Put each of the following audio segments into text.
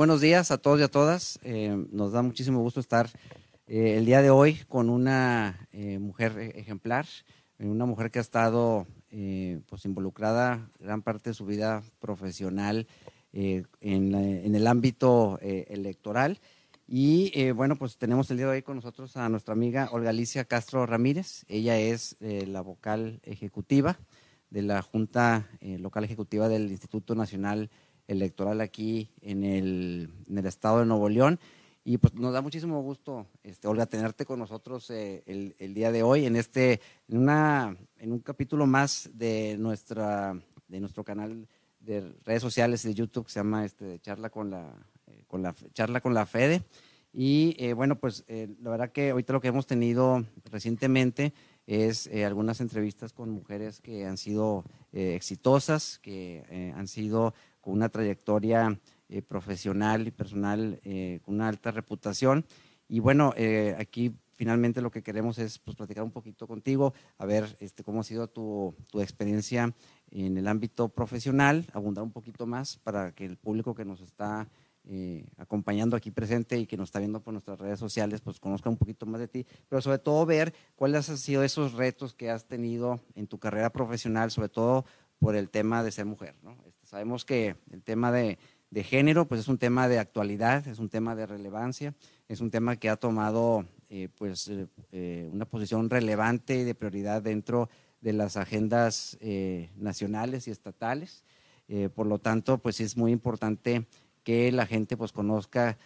buenos días a todos y a todas. Eh, nos da muchísimo gusto estar eh, el día de hoy con una eh, mujer e-, ejemplar, una mujer que ha estado pues involucrada gran parte de su vida profesional en, en, el ámbito electoral. Y bueno, pues tenemos el día de hoy con nosotros a nuestra amiga Olga Alicia Castro Ramírez. Ella es la vocal ejecutiva de la Junta Local Ejecutiva del Instituto Nacional electoral aquí en el, estado de Nuevo León. Y pues nos da muchísimo gusto, este, Olga, tenerte con nosotros eh, el, el, día de hoy en este, en una, en un capítulo más de nuestra, de nuestro canal de redes sociales de YouTube que se llama este, charla con la, eh, con la charla con la Fede. Y eh, bueno, pues la verdad que ahorita lo que hemos tenido recientemente es algunas entrevistas con mujeres que han sido exitosas, que han sido con una trayectoria eh, profesional y personal eh, con una alta reputación. Y bueno, eh, aquí finalmente lo que queremos es pues, platicar un poquito contigo, a ver este, cómo ha sido tu, tu, experiencia en el ámbito profesional, abundar un poquito más para que el público que nos está acompañando aquí presente y que nos está viendo por nuestras redes sociales, pues conozca un poquito más de ti, pero sobre todo ver cuáles han sido esos retos que has tenido en tu carrera profesional, sobre todo por el tema de ser mujer. ¿no? Sabemos que el tema de, género pues es un tema de actualidad, es un tema de relevancia, es un tema que ha tomado eh, pues, eh, eh, una posición relevante y de prioridad dentro de las agendas nacionales y estatales. por lo tanto, pues es muy importante que la gente pues conozca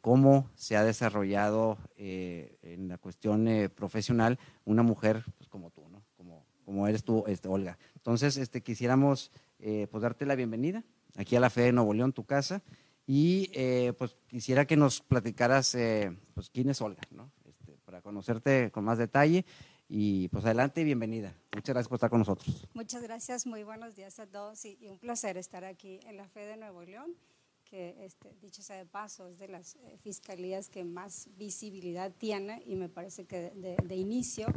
cómo se ha desarrollado en la cuestión profesional una mujer pues, como tú, ¿no? como, como eres tú, este, Olga. Entonces, este, quisiéramos eh, pues darte la bienvenida aquí a la Fe de Nuevo León, tu casa. Y eh, pues quisiera que nos platicaras eh, pues quién es Olga, ¿no? Este, para conocerte con más detalle. Y pues adelante y bienvenida. Muchas gracias por estar con nosotros. Muchas gracias, muy buenos días a todos y, un placer estar aquí en la Fe de Nuevo León, que este, dicho sea de paso es de las fiscalías que más visibilidad tiene y me parece que de inicio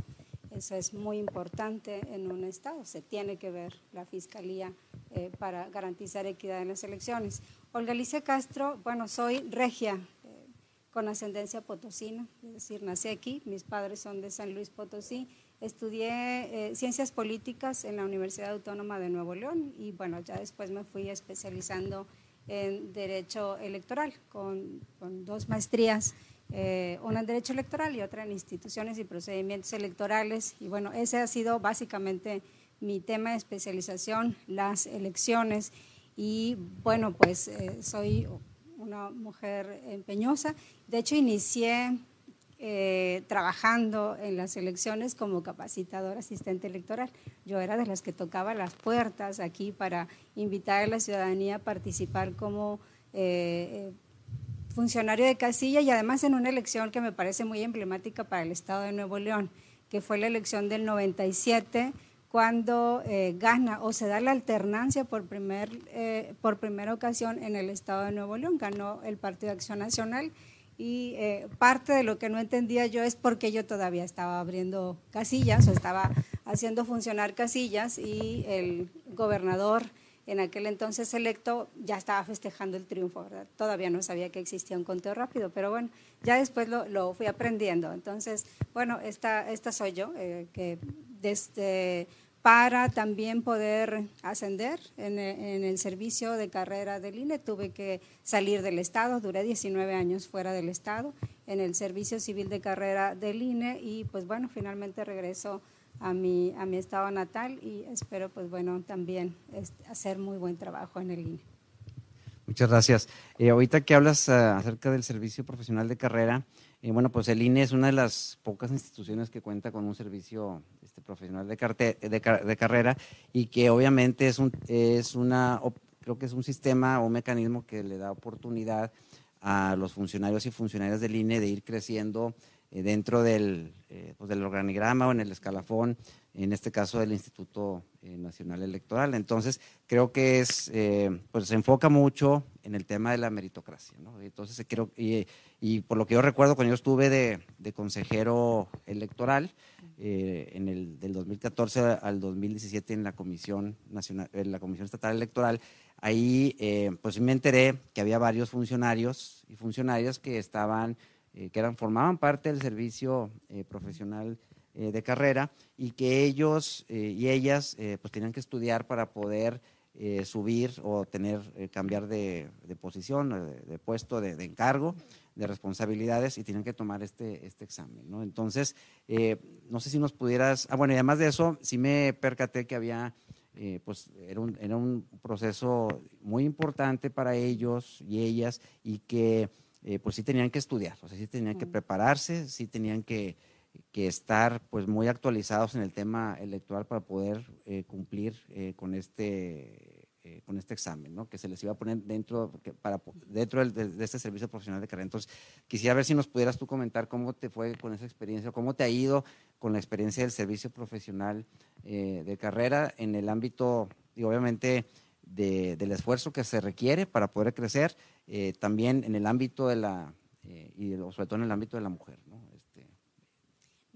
eso es muy importante en un Estado, se tiene que ver la fiscalía eh, para garantizar equidad en las elecciones. Olga Alicia Castro, bueno, soy regia eh, con ascendencia potosina, es decir, nací aquí, mis padres son de San Luis Potosí, estudié eh, ciencias políticas en la Universidad Autónoma de Nuevo León y bueno, ya después me fui especializando en Derecho Electoral con, con dos maestrías, una en Derecho Electoral y otra en Instituciones y Procedimientos Electorales y bueno, ese ha sido básicamente mi tema de especialización, las elecciones. Y bueno, pues eh, soy una mujer empeñosa. De hecho, inicié eh, trabajando en las elecciones como capacitadora asistente electoral. Yo era de las que tocaba las puertas aquí para invitar a la ciudadanía a participar como eh, funcionario de casilla y además en una elección que me parece muy emblemática para el Estado de Nuevo León, que fue la elección del 97 cuando eh, gana o se da la alternancia por, primer, eh, por primera ocasión en el estado de Nuevo León. Ganó el Partido de Acción Nacional y eh, parte de lo que no entendía yo es por qué yo todavía estaba abriendo casillas o estaba haciendo funcionar casillas y el gobernador en aquel entonces electo ya estaba festejando el triunfo. Todavía no sabía que existía un conteo rápido, pero bueno, ya después lo, fui aprendiendo. Entonces, bueno, esta, esta soy yo, que desde, para también poder ascender en, el servicio de carrera del INE. Tuve que salir del Estado, duré 19 años fuera del Estado en el servicio civil de carrera del INE y pues bueno, finalmente regreso a mi, a mi estado natal y espero pues bueno también este, hacer muy buen trabajo en el INE. Muchas gracias. Eh, ahorita que hablas ah, acerca del servicio profesional de carrera, eh, bueno, pues el INE es una de las pocas instituciones que cuenta con un servicio este, profesional de, de, carrera y que obviamente es, un, es una, creo que es un sistema o un mecanismo que le da oportunidad a los funcionarios y funcionarias del INE de ir creciendo dentro del, eh, pues del organigrama o en el escalafón, en este caso del Instituto Nacional Electoral. Entonces, creo que es, pues se enfoca mucho en el tema de la meritocracia. ¿no? Entonces, creo, y, y por lo que yo recuerdo, cuando yo estuve de, de consejero electoral, eh, en el del 2014 al 2017 en la Comisión Nacional, en la Comisión Estatal Electoral, ahí eh, pues me enteré que había varios funcionarios y funcionarias que estaban, que eran, formaban parte del servicio profesional de carrera y que ellos y ellas pues tenían que estudiar para poder subir o tener, cambiar de, posición, de, puesto, de, encargo de responsabilidades y tienen que tomar este, este examen, ¿no? Entonces, eh, no sé si nos pudieras, ah, bueno, y además de eso, sí me percaté que había, eh, pues, era un, era un proceso muy importante para ellos y ellas y que, eh, pues, sí tenían que estudiar, o sea, sí tenían que prepararse, sí tenían que, que estar, pues, muy actualizados en el tema electoral para poder cumplir con este eh, con este examen, ¿no? que se les iba a poner dentro, para, dentro de, este servicio profesional de carrera. Entonces, quisiera ver si nos pudieras tú comentar cómo te fue con esa experiencia, cómo te ha ido con la experiencia del servicio profesional eh, de carrera en el ámbito, y obviamente, del esfuerzo que se requiere para poder crecer, eh, también en el ámbito de la, y sobre todo en el ámbito de la mujer. ¿no?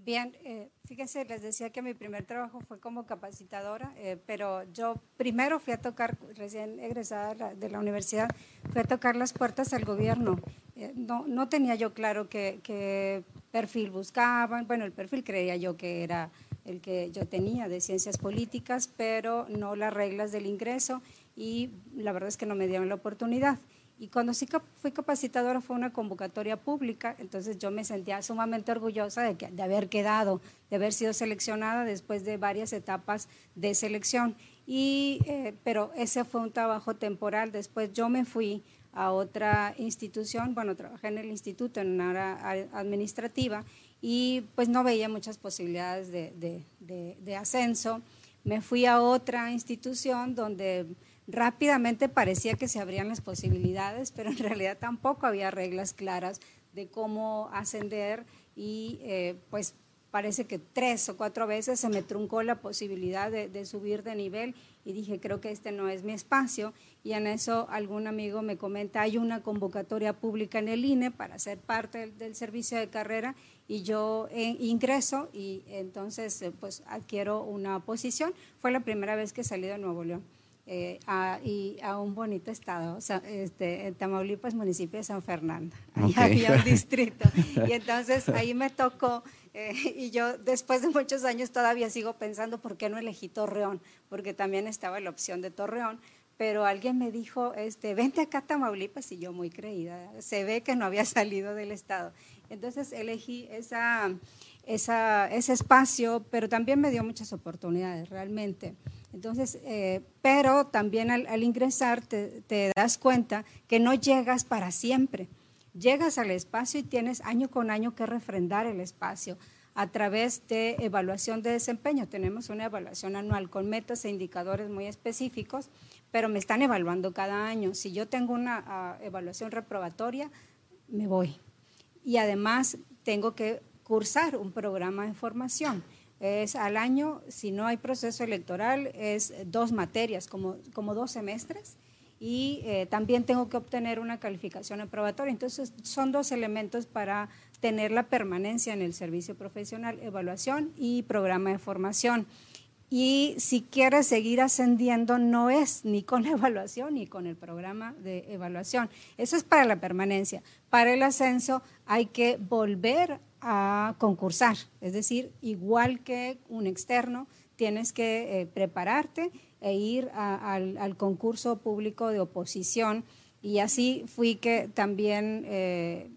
Bien, eh, fíjense, les decía que mi primer trabajo fue como capacitadora, eh, pero yo primero fui a tocar, recién egresada de la universidad, fui a tocar las puertas al gobierno. Eh, no, no tenía yo claro qué, perfil buscaban, bueno, el perfil creía yo que era el que yo tenía de ciencias políticas, pero no las reglas del ingreso y la verdad es que no me dieron la oportunidad. Y cuando sí fui capacitadora fue una convocatoria pública, entonces yo me sentía sumamente orgullosa de, que, de haber quedado, de haber sido seleccionada después de varias etapas de selección. Y, eh, pero ese fue un trabajo temporal. Después yo me fui a otra institución, bueno, trabajé en el instituto en una área administrativa y pues no veía muchas posibilidades de, de ascenso. Me fui a otra institución donde Rápidamente parecía que se abrían las posibilidades, pero en realidad tampoco había reglas claras de cómo ascender y eh, pues parece que tres o cuatro veces se me truncó la posibilidad de, subir de nivel y dije, creo que este no es mi espacio. Y en eso algún amigo me comenta, hay una convocatoria pública en el INE para ser parte del, servicio de carrera y yo eh, ingreso y entonces eh, pues adquiero una posición. Fue la primera vez que salí de Nuevo León. Eh, a, y a un bonito estado, este, en Tamaulipas, municipio de San Fernando. Ahí había un distrito. Y entonces ahí me tocó, eh, y yo después de muchos años todavía sigo pensando por qué no elegí Torreón, porque también estaba la opción de Torreón. Pero alguien me dijo, este, vente acá a Tamaulipas, y yo muy creída, se ve que no había salido del estado. Entonces elegí esa, esa, ese espacio, pero también me dio muchas oportunidades, realmente. Entonces, eh, pero también al, ingresar te, das cuenta que no llegas para siempre. Llegas al espacio y tienes año con año que refrendar el espacio a través de evaluación de desempeño. Tenemos una evaluación anual con metas e indicadores muy específicos, pero me están evaluando cada año. Si yo tengo una ah, evaluación reprobatoria, me voy. Y además tengo que cursar un programa de formación es al año, si no hay proceso electoral, es dos materias, como, como dos semestres, y eh, también tengo que obtener una calificación aprobatoria. Entonces, son dos elementos para tener la permanencia en el servicio profesional, evaluación y programa de formación. Y si quieres seguir ascendiendo, no es ni con la evaluación ni con el programa de evaluación. Eso es para la permanencia. Para el ascenso hay que volver a concursar, es decir, igual que un externo, tienes que eh, prepararte e ir al, concurso público de oposición y así fui que también eh,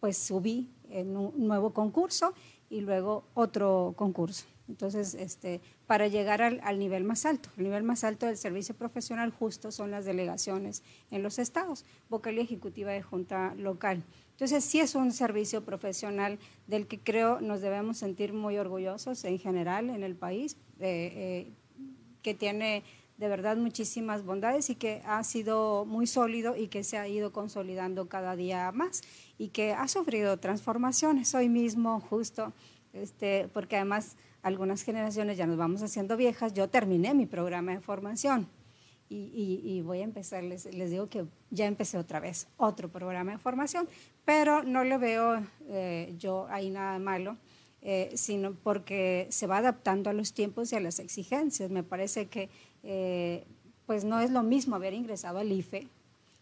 pues subí en un nuevo concurso y luego otro concurso. Entonces, este, para llegar al, nivel más alto, el nivel más alto del servicio profesional justo son las delegaciones en los estados, vocal ejecutiva de junta local. Entonces, sí es un servicio profesional del que creo nos debemos sentir muy orgullosos en general en el país, eh, eh, que tiene de verdad muchísimas bondades y que ha sido muy sólido y que se ha ido consolidando cada día más y que ha sufrido transformaciones hoy mismo justo, este, porque además algunas generaciones ya nos vamos haciendo viejas, yo terminé mi programa de formación y, voy a empezar, les, digo que ya empecé otra vez otro programa de formación, pero no le veo eh, yo ahí nada malo, eh, sino porque se va adaptando a los tiempos y a las exigencias. Me parece que eh, pues no es lo mismo haber ingresado al IFE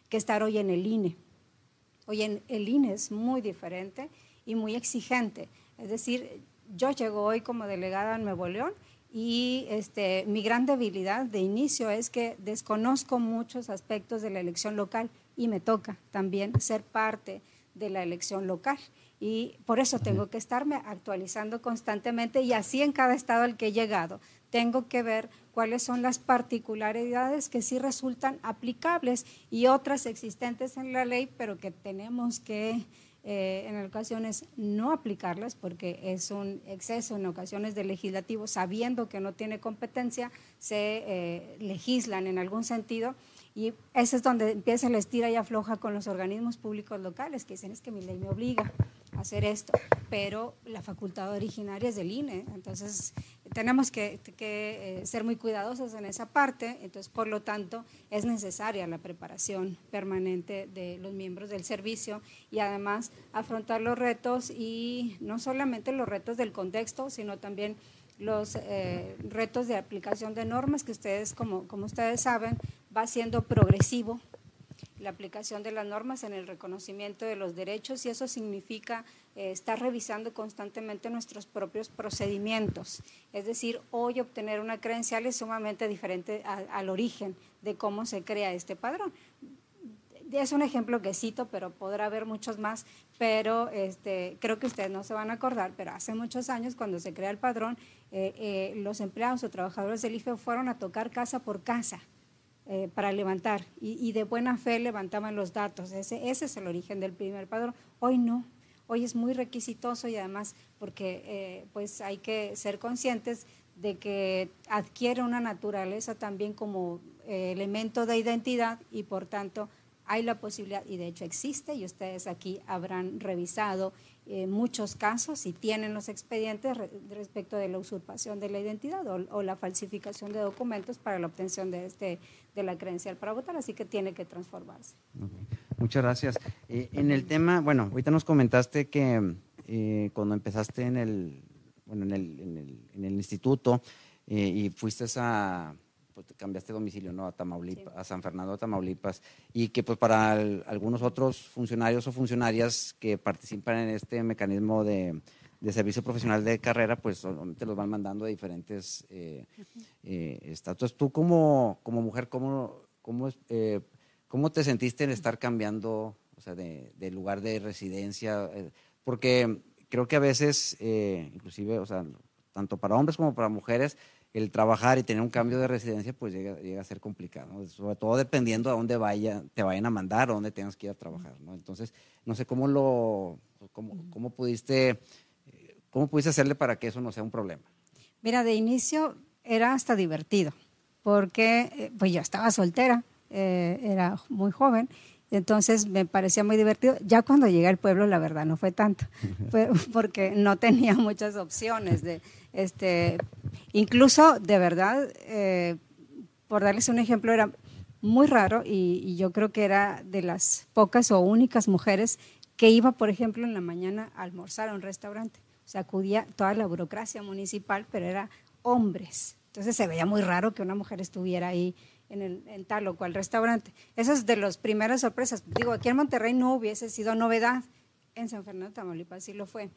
que estar hoy en el INE. Hoy en el INE es muy diferente y muy exigente. Es decir, yo llego hoy como delegada a Nuevo León y este, mi gran debilidad de inicio es que desconozco muchos aspectos de la elección local y me toca también ser parte de la elección local. Y por eso tengo que estarme actualizando constantemente y así en cada estado al que he llegado. Tengo que ver cuáles son las particularidades que sí resultan aplicables y otras existentes en la ley, pero que tenemos que eh, en ocasiones no aplicarlas porque es un exceso en ocasiones del legislativo, sabiendo que no tiene competencia, se eh, legislan en algún sentido y ese es donde empieza la estira y afloja con los organismos públicos locales, que dicen es que mi ley me obliga a hacer esto, pero la facultad originaria es del INE, entonces tenemos que, eh, ser muy cuidadosos en esa parte, entonces por lo tanto es necesaria la preparación permanente de los miembros del servicio y además afrontar los retos y no solamente los retos del contexto, sino también los eh, retos de aplicación de normas que ustedes, como, como ustedes saben, va siendo progresivo la aplicación de las normas en el reconocimiento de los derechos y eso significa eh, estar revisando constantemente nuestros propios procedimientos. Es decir, hoy obtener una credencial es sumamente diferente al origen de cómo se crea este padrón. Es un ejemplo que cito, pero podrá haber muchos más, pero este, creo que ustedes no se van a acordar, pero hace muchos años cuando se crea el padrón, eh, eh, los empleados o trabajadores del IFE fueron a tocar casa por casa eh, para levantar y, de buena fe levantaban los datos. Ese, ese es el origen del primer padrón. Hoy no. Hoy es muy requisitoso y además porque eh, pues hay que ser conscientes de que adquiere una naturaleza también como eh, elemento de identidad y por tanto hay la posibilidad, y de hecho existe, y ustedes aquí habrán revisado muchos casos y tienen los expedientes respecto de la usurpación de la identidad o, la falsificación de documentos para la obtención de, este, de la credencial para votar, así que tiene que transformarse. Muchas gracias. Eh, en el tema, bueno, ahorita nos comentaste que eh, cuando empezaste en el, bueno, en el, en el, en el instituto y fuiste a pues, cambiaste domicilio, ¿no? A Tamaulipas, a San Fernando, Tamaulipas, y que pues para algunos otros funcionarios o funcionarias que participan en este mecanismo de, servicio profesional de carrera, pues te los van mandando de diferentes eh, eh, estatus. Tú como, como mujer, ¿cómo, cómo, eh, ¿cómo te sentiste en estar cambiando o sea, de, de lugar de residencia? porque creo que a veces, inclusive, o sea, tanto para hombres como para mujeres, el trabajar y tener un cambio de residencia, pues llega, llega a ser complicado, sobre todo dependiendo a dónde vaya, te vayan a mandar o dónde tengas que ir a trabajar. ¿no? Entonces, no sé cómo lo, cómo, cómo pudiste, cómo pudiste hacerle para que eso no sea un problema. Mira, de inicio era hasta divertido, porque eh, pues yo estaba soltera, eh, era muy joven, entonces me parecía muy divertido. Ya cuando llegué al pueblo, la verdad no fue tanto, porque no tenía muchas opciones de, este, incluso, de verdad, eh, por darles un ejemplo, era muy raro y, yo creo que era de las pocas o únicas mujeres que iba, por ejemplo, en la mañana a almorzar a un restaurante. O sea, acudía toda la burocracia municipal, pero era hombres. Entonces se veía muy raro que una mujer estuviera ahí en, tal o cual restaurante. Esa es de las primeras sorpresas. Digo, aquí en Monterrey no hubiese sido novedad. En San Fernando, Tamaulipas sí lo fue.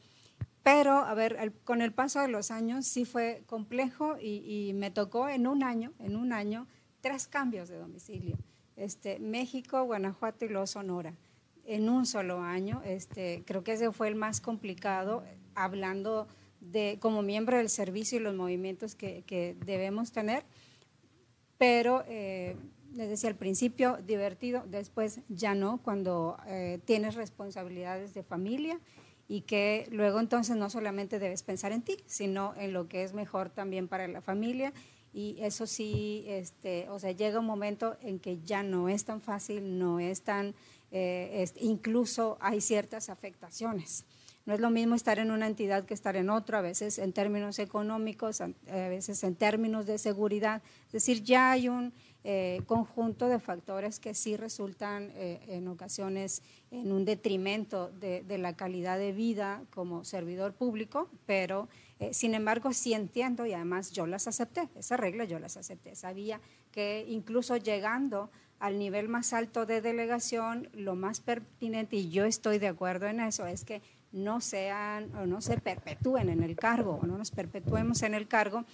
Pero, a ver, con el paso de los años sí fue complejo y, me tocó en un año, en un año, tres cambios de domicilio. Este, México, Guanajuato y luego Sonora. En un solo año, este, creo que ese fue el más complicado, hablando de como miembro del servicio y los movimientos que, debemos tener. Pero, eh, les decía al principio, divertido, después ya no, cuando eh, tienes responsabilidades de familia y que luego entonces no solamente debes pensar en ti, sino en lo que es mejor también para la familia y eso sí, este, o sea, llega un momento en que ya no es tan fácil, no es tan, eh, incluso hay ciertas afectaciones. No es lo mismo estar en una entidad que estar en otra, a veces en términos económicos, a veces en términos de seguridad. Es decir, ya hay un eh, conjunto de factores que sí resultan eh, en ocasiones en un detrimento de, la calidad de vida como servidor público, pero Eh, sin embargo, sí entiendo y además yo las acepté, esa regla yo las acepté. Sabía que incluso llegando al nivel más alto de delegación, lo más pertinente, y yo estoy de acuerdo en eso, es que no sean o no se perpetúen en el cargo o no nos perpetuemos en el cargo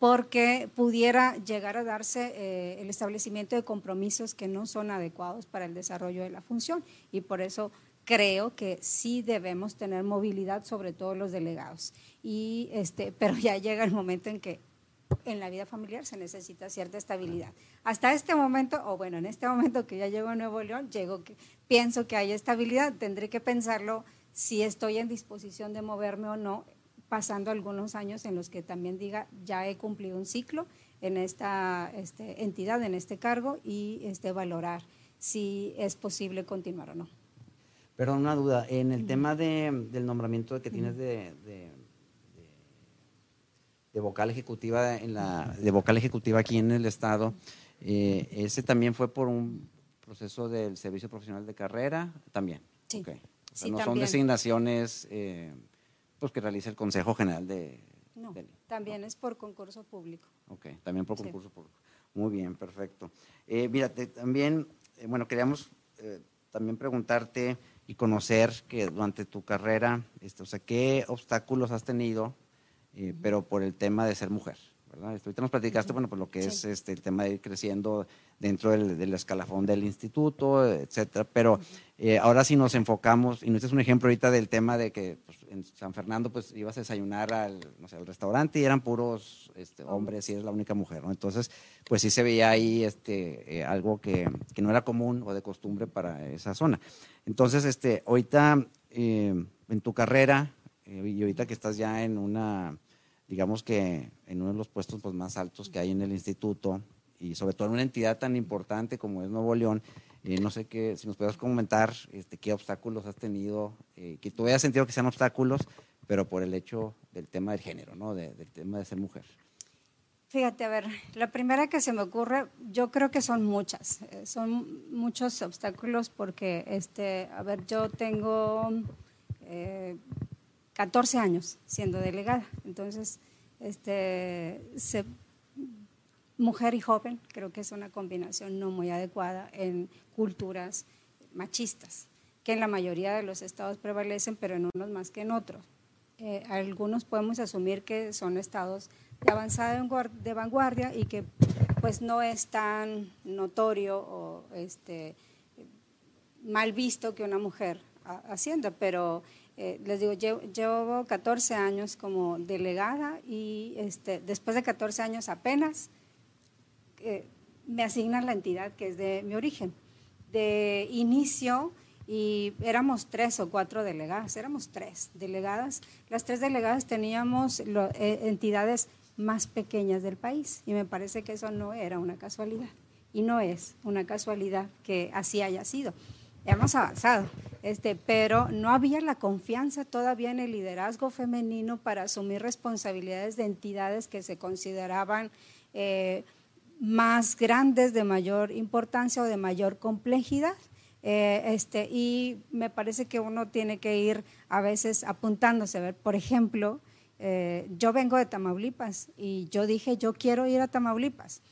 porque pudiera llegar a darse eh, el establecimiento de compromisos que no son adecuados para el desarrollo de la función y por eso creo que sí debemos tener movilidad sobre todos los delegados y este pero ya llega el momento en que en la vida familiar se necesita cierta estabilidad. Hasta este momento, o bueno, en este momento que ya llego a Nuevo León, llego que, pienso que hay estabilidad, tendré que pensarlo si estoy en disposición de moverme o no, pasando algunos años en los que también diga, ya he cumplido un ciclo en esta este, entidad, en este cargo, y este, valorar si es posible continuar o no. Pero una duda, en el tema del nombramiento que tienes de, de, vocal ejecutiva en la de vocal ejecutiva aquí en el estado, eh, ese también fue por un proceso del servicio profesional de carrera, también. Sí no son designaciones eh, pues que realiza el Consejo General de... No, también es por concurso público. Ok, también por concurso público. Muy bien, perfecto. Eh, mírate, también, eh, bueno, queríamos eh, también preguntarte y conocer que durante tu carrera, este, o sea, qué obstáculos has tenido, pero por el tema de ser mujer. ¿Verdad? Ahorita nos platicaste, bueno, pues lo que es este, el tema de ir creciendo dentro del, escalafón del instituto, etcétera, pero eh, ahora sí nos enfocamos, y este es un ejemplo ahorita del tema de que pues, en San Fernando pues ibas a desayunar al, no sé, al restaurante y eran puros este, hombres y eres la única mujer, ¿no? Entonces, pues sí se veía ahí este, eh, algo que, que, no era común o de costumbre para esa zona. Entonces, este, ahorita eh, en tu carrera, y ahorita que estás ya en una digamos que en uno de los puestos pues, más altos que hay en el instituto y sobre todo en una entidad tan importante como es Nuevo León, eh, no sé qué, si nos puedes comentar este, qué obstáculos has tenido, eh, que tú hayas sentido que sean obstáculos, pero por el hecho del tema del género, ¿no? del tema de ser mujer. Fíjate, a ver, la primera que se me ocurre, yo creo que son muchas, eh, son muchos obstáculos porque, este, a ver, yo tengo 14 años siendo delegada. Entonces, este, mujer y joven creo que es una combinación no muy adecuada en culturas machistas, que en la mayoría de los estados prevalecen, pero en unos más que en otros. Eh, algunos podemos asumir que son estados de avanzada de vanguardia y que pues no es tan notorio o este, mal visto que una mujer hacienda, pero eh, les digo, llevo, 14 años como delegada y este, después de 14 años apenas eh, me asignan la entidad que es de mi origen. De inicio, y éramos tres o cuatro delegadas, éramos tres delegadas. Las tres delegadas teníamos eh, entidades más pequeñas del país y me parece que eso no era una casualidad y no es una casualidad que así haya sido hemos avanzado, este, pero no había la confianza todavía en el liderazgo femenino para asumir responsabilidades de entidades que se consideraban eh, más grandes, de mayor importancia o de mayor complejidad. Eh, este, y me parece que uno tiene que ir a veces apuntándose. Ver, por ejemplo, eh, yo vengo de Tamaulipas y yo dije, yo quiero ir a Tamaulipas.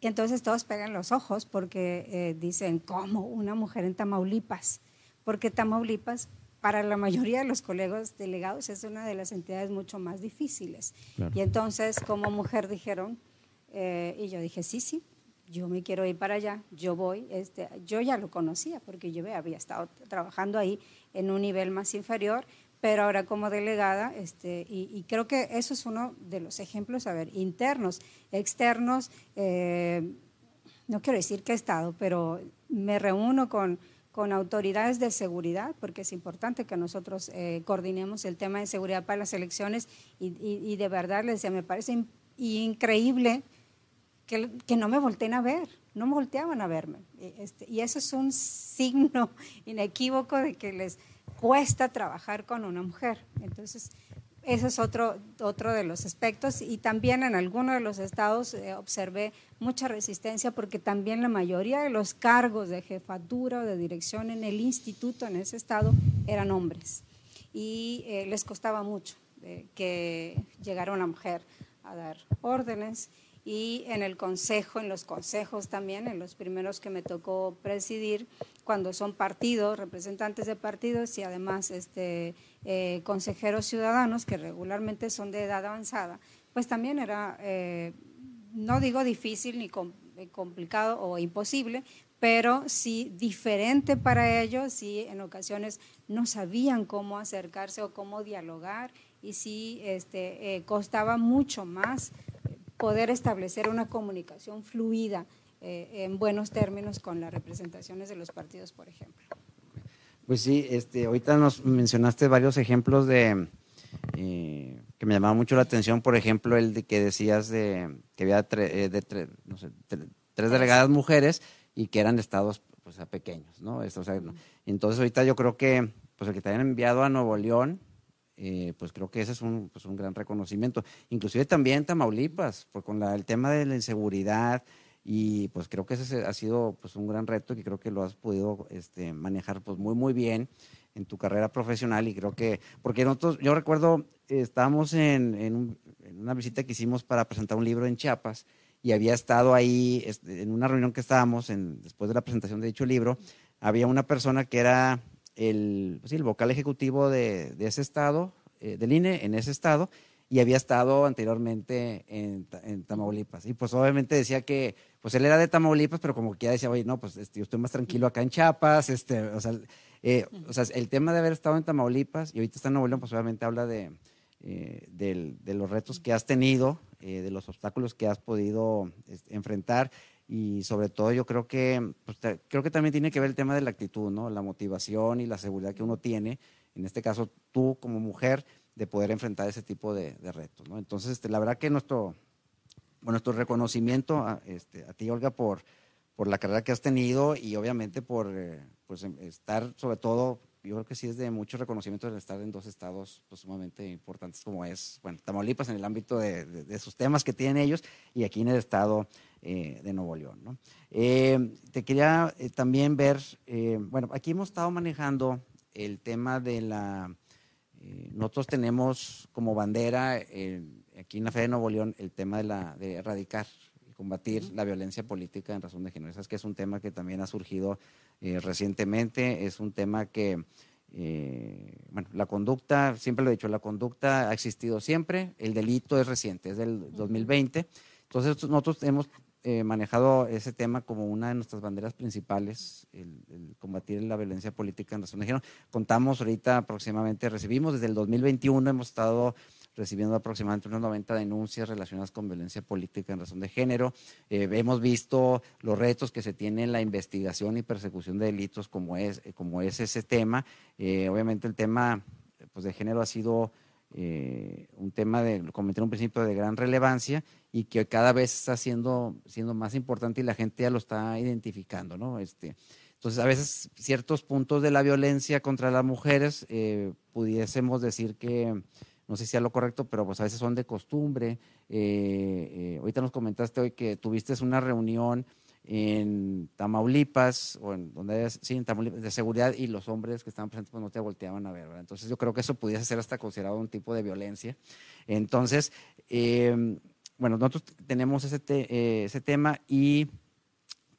Y entonces todos pegan los ojos porque eh, dicen, ¿cómo una mujer en Tamaulipas? Porque Tamaulipas, para la mayoría de los colegas delegados, es una de las entidades mucho más difíciles. Y entonces, como mujer dijeron, eh, y yo dije, sí, sí, yo me quiero ir para allá, yo voy, este, yo ya lo conocía porque yo había estado trabajando ahí en un nivel más inferior pero ahora como delegada, este, y, creo que eso es uno de los ejemplos, a ver, internos, externos, eh, no quiero decir qué estado, pero me reúno con, con autoridades de seguridad, porque es importante que nosotros eh, coordinemos el tema de seguridad para las elecciones, y, de verdad les decía, me parece increíble que, que, no me volteen a ver, no me volteaban a verme. Este, y eso es un signo inequívoco de que les cuesta trabajar con una mujer. Entonces, ese es otro, otro de los aspectos. Y también en algunos de los estados eh, observé mucha resistencia porque también la mayoría de los cargos de jefatura o de dirección en el instituto, en ese estado, eran hombres. Y eh, les costaba mucho. que llegara una mujer a dar órdenes y en el consejo, en los consejos también, en los primeros que me tocó presidir, cuando son partidos, representantes de partidos y además este, eh, consejeros ciudadanos que regularmente son de edad avanzada, pues también era, eh, no digo difícil ni eh, complicado o imposible, pero sí diferente para ellos y en ocasiones no sabían cómo acercarse o cómo dialogar y sí este, costaba mucho más poder establecer una comunicación fluida eh, en buenos términos con las representaciones de los partidos, por ejemplo. Pues sí, este, ahorita nos mencionaste varios ejemplos de eh, que me llamaba mucho la atención, por ejemplo, el de que decías de que había eh, de tres delegadas mujeres y que eran estados pues, pequeños, ¿no? Esto, entonces ahorita yo creo que pues el que te hayan enviado a Nuevo León, eh, pues creo que ese es un, pues un gran reconocimiento. Inclusive también Tamaulipas, pues con el tema de la inseguridad y pues creo que ese ha sido pues un gran reto y creo que lo has podido este, manejar pues muy muy bien en tu carrera profesional y creo que, porque nosotros, yo recuerdo, estábamos en, en, una visita que hicimos para presentar un libro en Chiapas y había estado ahí este, en una reunión que estábamos en, después de la presentación de dicho libro, había una persona que era el, pues el vocal ejecutivo de, ese estado, eh, del INE en ese estado, y había estado anteriormente en, Tamaulipas. Y pues obviamente decía que, pues él era de Tamaulipas, pero como que ya decía, oye, no, pues este, yo estoy más tranquilo acá en Chiapas, este, o sea, eh, o sea, el tema de haber estado en Tamaulipas y ahorita está en Nuevo León, pues obviamente habla de, eh, de los retos que has tenido, de los obstáculos que has podido este, enfrentar y sobre todo yo creo que pues, creo que también tiene que ver el tema de la actitud, ¿no? La motivación y la seguridad que uno tiene, en este caso tú como mujer, de poder enfrentar ese tipo de, retos, ¿no? Entonces, este, la verdad que nuestro, bueno, nuestro reconocimiento a, este, a ti, Olga, por, por la carrera que has tenido y obviamente por eh, pues, em, estar sobre todo yo creo que sí es de mucho reconocimiento el estar en dos estados pues, sumamente importantes como es, bueno, Tamaulipas en el ámbito de, de, sus temas que tienen ellos y aquí en el estado eh, de Nuevo León. ¿no? Eh, te quería eh, también ver, bueno, aquí hemos estado manejando el tema de la, nosotros tenemos como bandera aquí en la Fe de Nuevo León el tema de, la, de erradicar y combatir la violencia política en razón de género. Es que es un tema que también ha surgido recientemente, es un tema que bueno, la conducta, siempre lo he dicho, la conducta ha existido siempre, el delito es reciente, es del 2020. Entonces nosotros hemos eh, manejado ese tema como una de nuestras banderas principales, el, combatir la violencia política en de género. Contamos ahorita aproximadamente, recibimos desde el 2021, hemos estado recibiendo aproximadamente unas 90 denuncias relacionadas con violencia política en razón de género. Eh, hemos visto los retos que se tienen en la investigación y persecución de delitos como es, como es ese tema. Eh, obviamente el tema pues, de género ha sido eh, un tema de, comenté un principio de gran relevancia y que cada vez está siendo, siendo más importante y la gente ya lo está identificando, ¿no? Este, entonces, a veces ciertos puntos de la violencia contra las mujeres eh, pudiésemos decir que, no sé si sea lo correcto, pero pues a veces son de costumbre. Eh, ahorita nos comentaste hoy que tuviste una reunión en Tamaulipas, o en donde es, sí, de seguridad, y los hombres que estaban presentes pues no te volteaban a ver, ¿verdad? Entonces yo creo que eso pudiese ser hasta considerado un tipo de violencia. Entonces, eh, bueno, nosotros tenemos ese, eh, ese tema y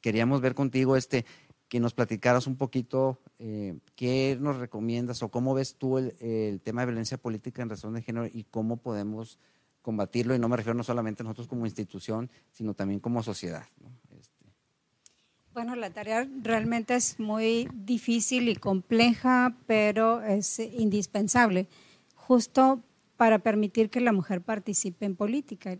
queríamos ver contigo este, que nos platicaras un poquito eh, qué nos recomiendas o cómo ves tú el, tema de violencia política en razón de género y cómo podemos combatirlo, y no me refiero no solamente a nosotros como institución, sino también como sociedad. Bueno, la tarea realmente es muy difícil y compleja, pero es indispensable, justo para permitir que la mujer participe en política.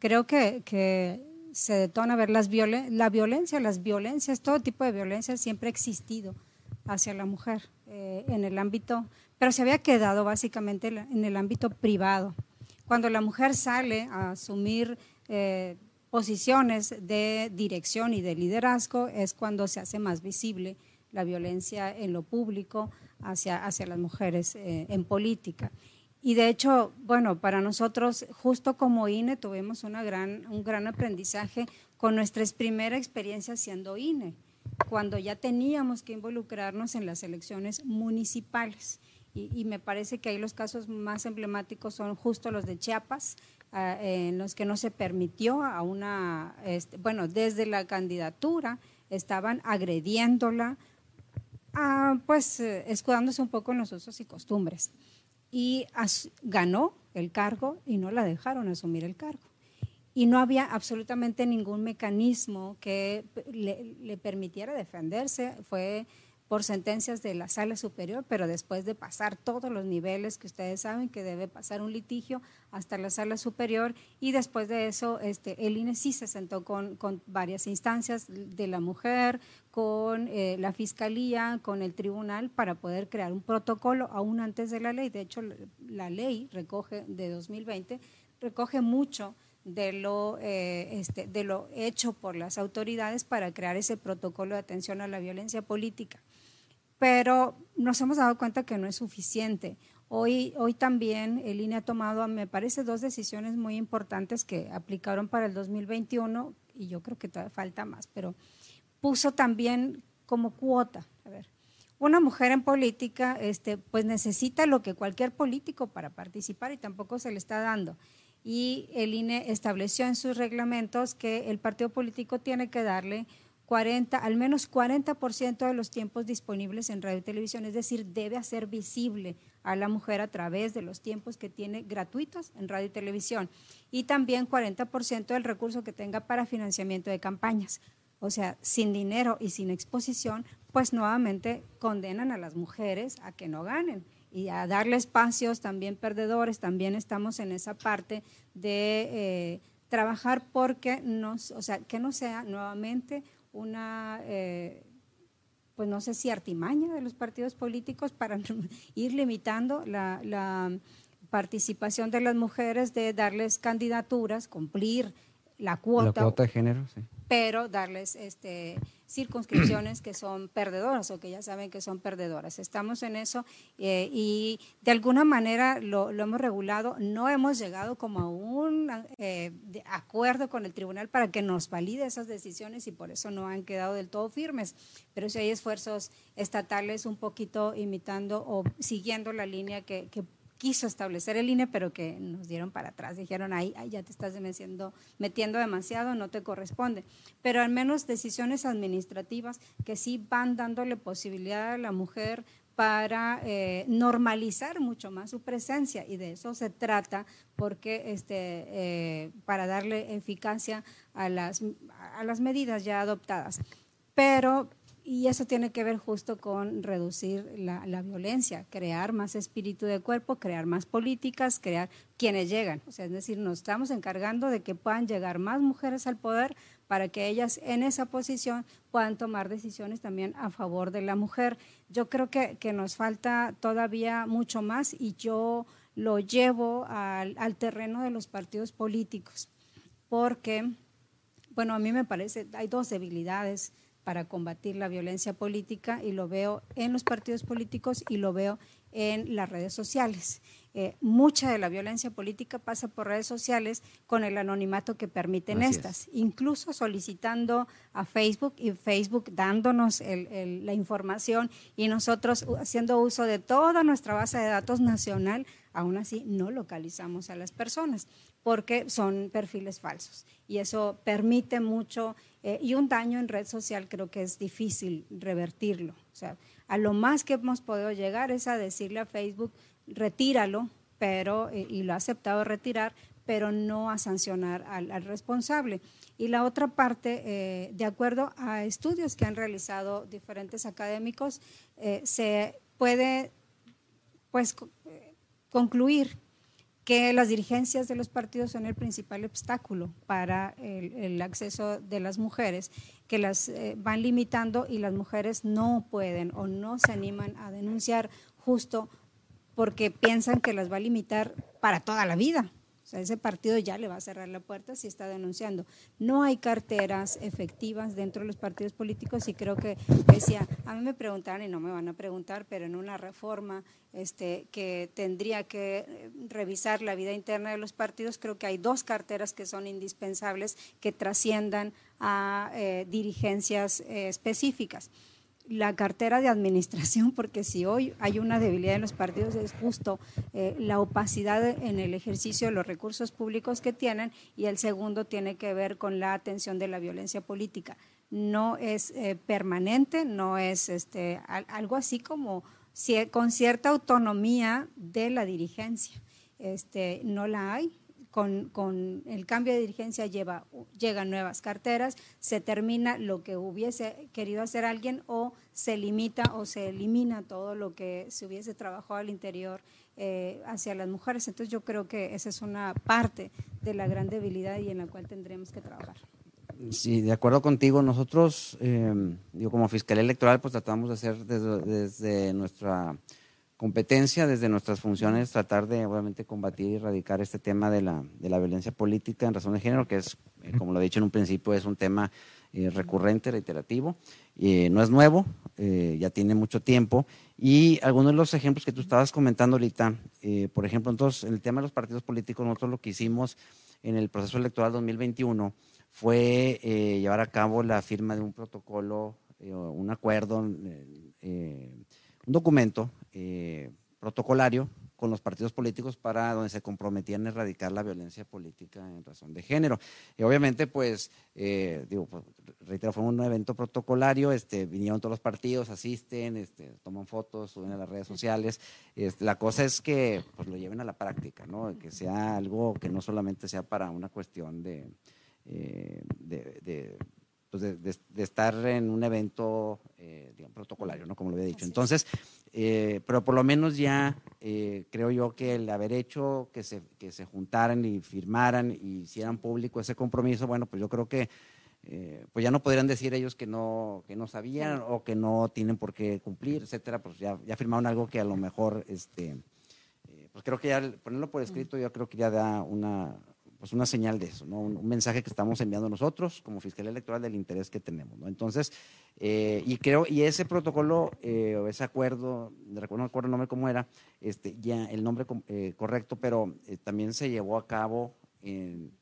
creo que, se detona ver las la violencia, las violencias, todo tipo de violencia siempre ha existido hacia la mujer eh, en el ámbito, pero se había quedado básicamente en el ámbito privado. Cuando la mujer sale a asumir eh, posiciones de dirección y de liderazgo es cuando se hace más visible la violencia en lo público hacia, hacia las mujeres eh, en política. Y de hecho, bueno, para nosotros, justo como INE, tuvimos una gran, un gran aprendizaje con nuestra primera experiencia siendo INE, cuando ya teníamos que involucrarnos en las elecciones municipales y, me parece que ahí los casos más emblemáticos son justo los de Chiapas, en los que no se permitió a una, este, bueno, desde la candidatura estaban agrediéndola, ah, pues eh, escudándose un poco en los usos y costumbres. Y ganó el cargo y no la dejaron asumir el cargo. Y no había absolutamente ningún mecanismo que le, le permitiera defenderse. Fue por sentencias de la sala superior, pero después de pasar todos los niveles que ustedes saben que debe pasar un litigio hasta la sala superior y después de eso este, el INE sí se sentó con, varias instancias de la mujer, con eh, la fiscalía, con el tribunal para poder crear un protocolo aún antes de la ley. De hecho, la ley recoge de 2020, recoge mucho de lo, eh, este, de lo hecho por las autoridades para crear ese protocolo de atención a la violencia política pero nos hemos dado cuenta que no es suficiente. Hoy, hoy también el INE ha tomado, me parece, dos decisiones muy importantes que aplicaron para el 2021 y yo creo que todavía falta más, pero puso también como cuota, a ver, una mujer en política este, pues necesita lo que cualquier político para participar y tampoco se le está dando. Y el INE estableció en sus reglamentos que el partido político tiene que darle 40, al menos 40% de los tiempos disponibles en radio y televisión, es decir, debe hacer visible a la mujer a través de los tiempos que tiene gratuitos en radio y televisión y también 40% del recurso que tenga para financiamiento de campañas. O sea, sin dinero y sin exposición, pues nuevamente condenan a las mujeres a que no ganen y a darle espacios también perdedores. También estamos en esa parte de eh, trabajar porque nos, o sea, que no sea nuevamente una, eh, pues no sé si artimaña de los partidos políticos para ir limitando la, la participación de las mujeres, de darles candidaturas, cumplir la cuota. La cuota de género, sí pero darles este, circunscripciones que son perdedoras o que ya saben que son perdedoras. Estamos en eso eh, y de alguna manera lo, hemos regulado. No hemos llegado como a un eh, acuerdo con el tribunal para que nos valide esas decisiones y por eso no han quedado del todo firmes. Pero si hay esfuerzos estatales un poquito imitando o siguiendo la línea que, que quiso establecer el INE, pero que nos dieron para atrás. Dijeron, ahí, ya te estás metiendo, metiendo demasiado, no te corresponde. Pero al menos decisiones administrativas que sí van dándole posibilidad a la mujer para eh, normalizar mucho más su presencia y de eso se trata porque este eh, para darle eficacia a las a las medidas ya adoptadas pero y eso tiene que ver justo con reducir la, violencia, crear más espíritu de cuerpo, crear más políticas, crear quienes llegan. O sea, es decir, nos estamos encargando de que puedan llegar más mujeres al poder para que ellas en esa posición puedan tomar decisiones también a favor de la mujer. Yo creo que, nos falta todavía mucho más y yo lo llevo al, al terreno de los partidos políticos, porque, bueno, a mí me parece, hay dos debilidades para combatir la violencia política y lo veo en los partidos políticos y lo veo en las redes sociales. Eh, mucha de la violencia política pasa por redes sociales con el anonimato que permiten estas, incluso solicitando a Facebook y Facebook dándonos la información y nosotros haciendo uso de toda nuestra base de datos nacional, aún así no localizamos a las personas porque son perfiles falsos y eso permite mucho eh, y un daño en red social creo que es difícil revertirlo. O sea, a lo más que hemos podido llegar es a decirle a Facebook, retíralo, pero, eh, y lo ha aceptado retirar, pero no a sancionar al, responsable. Y la otra parte, eh, de acuerdo a estudios que han realizado diferentes académicos, se puede pues concluir que las dirigencias de los partidos son el principal obstáculo para el, acceso de las mujeres, que las eh, van limitando y las mujeres no pueden o no se animan a denunciar justo porque piensan que las va a limitar para toda la vida. O sea, ese partido ya le va a cerrar la puerta si está denunciando. No hay carteras efectivas dentro de los partidos políticos y creo que decía, a mí me preguntaron y no me van a preguntar, pero en una reforma este, que tendría que eh, revisar la vida interna de los partidos, creo que hay dos carteras que son indispensables que trasciendan a eh, dirigencias eh, específicas la cartera de administración, porque si hoy hay una debilidad en los partidos es justo eh, la opacidad en el ejercicio de los recursos públicos que tienen y el segundo tiene que ver con la atención de la violencia política. No es eh, permanente, no es este, algo así como con cierta autonomía de la dirigencia. Este, no la hay, con, el cambio de dirigencia lleva, llegan nuevas carteras, se termina lo que hubiese querido hacer alguien o se limita o se elimina todo lo que se hubiese trabajado al interior eh, hacia las mujeres. Entonces yo creo que esa es una parte de la gran debilidad y en la cual tendremos que trabajar. Sí, de acuerdo contigo. Nosotros, eh, digo, como Fiscalía Electoral, pues tratamos de hacer desde nuestra competencia desde nuestras funciones tratar de obviamente combatir y erradicar este tema de la, de la violencia política en razón de género, que es, eh, como lo he dicho en un principio, es un tema eh, recurrente, reiterativo, eh, no es nuevo, ya tiene mucho tiempo. Y algunos de los ejemplos que tú estabas comentando ahorita, por ejemplo, entonces, en el tema de los partidos políticos, nosotros lo que hicimos en el proceso electoral 2021 fue llevar a cabo la firma de un protocolo, un acuerdo, un documento eh, protocolario con los partidos políticos para donde se comprometían a erradicar la violencia política en razón de género. Y obviamente, pues, eh, digo, pues, reitero, fue un evento protocolario, este, vinieron todos los partidos, asisten, este, toman fotos, suben a las redes sociales. Este, la cosa es que pues, lo lleven a la práctica, ¿no? Que sea algo que no solamente sea para una cuestión de, eh, de pues de, estar en un evento eh, protocolario, ¿no? Como lo había dicho. Entonces, eh, pero por lo menos ya eh, creo yo que el haber hecho que se, que se juntaran y firmaran y hicieran público ese compromiso, bueno, pues yo creo que pues ya no podrían decir ellos que no, que no sabían o que no tienen por qué cumplir, etcétera, pues ya, ya firmaron algo que a lo mejor, este, pues creo que ya ponerlo por escrito, yo creo que ya da una, pues una señal de eso, ¿no? un, mensaje que estamos enviando nosotros como Fiscalía Electoral del interés que tenemos. ¿no? Entonces, eh, y creo, y ese protocolo eh, o ese acuerdo, no recuerdo el nombre cómo era, este, ya el nombre eh, correcto, pero también se llevó a cabo en,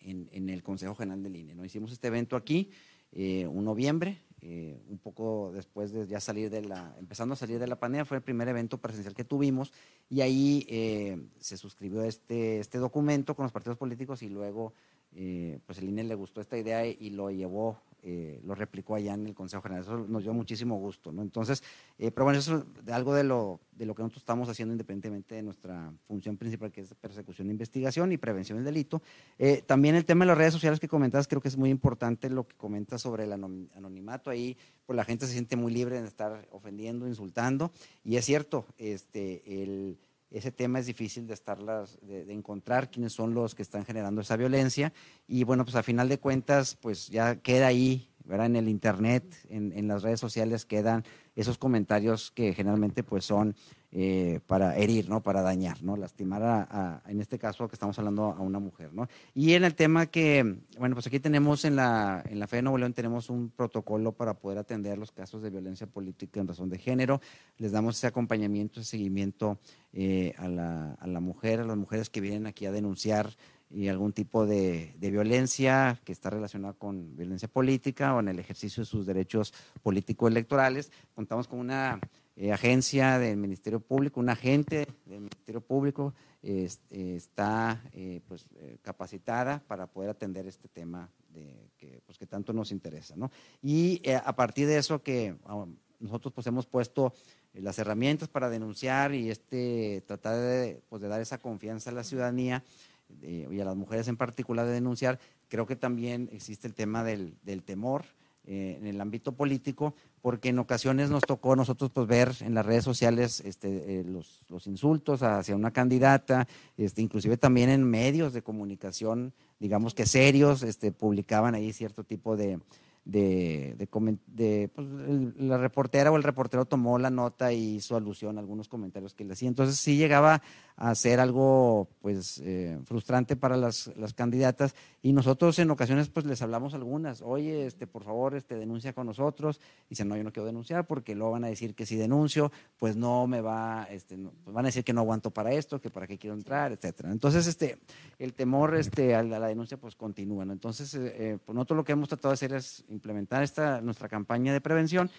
en, el Consejo General del INE. ¿no? Hicimos este evento aquí, un noviembre, eh, un poco después de ya salir de la, empezando a salir de la pandemia, fue el primer evento presencial que tuvimos y ahí eh, se suscribió este, este documento con los partidos políticos y luego eh, pues el INE le gustó esta idea y lo llevó eh, lo replicó allá en el Consejo General. Eso nos dio muchísimo gusto, ¿no? Entonces, eh, pero bueno, eso es algo de lo, de lo que nosotros estamos haciendo independientemente de nuestra función principal, que es persecución, investigación y prevención del delito. Eh, también el tema de las redes sociales que comentabas, creo que es muy importante lo que comentas sobre el anonimato. Ahí, pues la gente se siente muy libre de estar ofendiendo, insultando, y es cierto, este, el ese tema es difícil de estarlas, de, encontrar quiénes son los que están generando esa violencia. Y bueno, pues a final de cuentas, pues ya queda ahí, ¿verdad? En el internet, en, en las redes sociales quedan esos comentarios que generalmente pues son eh, para herir, ¿no? Para dañar, ¿no? Lastimar a, en este caso que estamos hablando a una mujer, ¿no? Y en el tema que, bueno, pues aquí tenemos en la, en la Fe de Nuevo León tenemos un protocolo para poder atender los casos de violencia política en razón de género. Les damos ese acompañamiento, ese seguimiento eh, a, la, a la mujer, a las mujeres que vienen aquí a denunciar y algún tipo de, violencia que está relacionada con violencia política o en el ejercicio de sus derechos político-electorales. Contamos con una eh, agencia del Ministerio Público, un agente del Ministerio Público está eh, pues, eh, capacitada para poder atender este tema de, que, pues, que tanto nos interesa. ¿no? Y a partir de eso que ah, nosotros pues, hemos puesto las herramientas para denunciar y este, tratar de, pues, de dar esa confianza a la ciudadanía y a las mujeres en particular de denunciar, creo que también existe el tema del, del temor eh, en el ámbito político, porque en ocasiones nos tocó nosotros pues, ver en las redes sociales este, eh, los, los, insultos hacia una candidata, este, inclusive también en medios de comunicación, digamos que serios, este, publicaban ahí cierto tipo de, de, de, pues, la reportera o el reportero tomó la nota y hizo alusión a algunos comentarios que le hacía. Entonces sí llegaba a ser algo pues eh, frustrante para las, las, candidatas y nosotros en ocasiones pues les hablamos algunas, oye, este, por favor, este, denuncia con nosotros. Y dicen, no, yo no quiero denunciar porque luego van a decir que si denuncio, pues no me va, este, pues van a decir que no aguanto para esto, que para qué quiero entrar, etcétera. Entonces, este, el temor este, a la, denuncia pues continúa. Entonces, eh, eh, pues nosotros lo que hemos tratado de hacer es implementar esta, nuestra campaña de prevención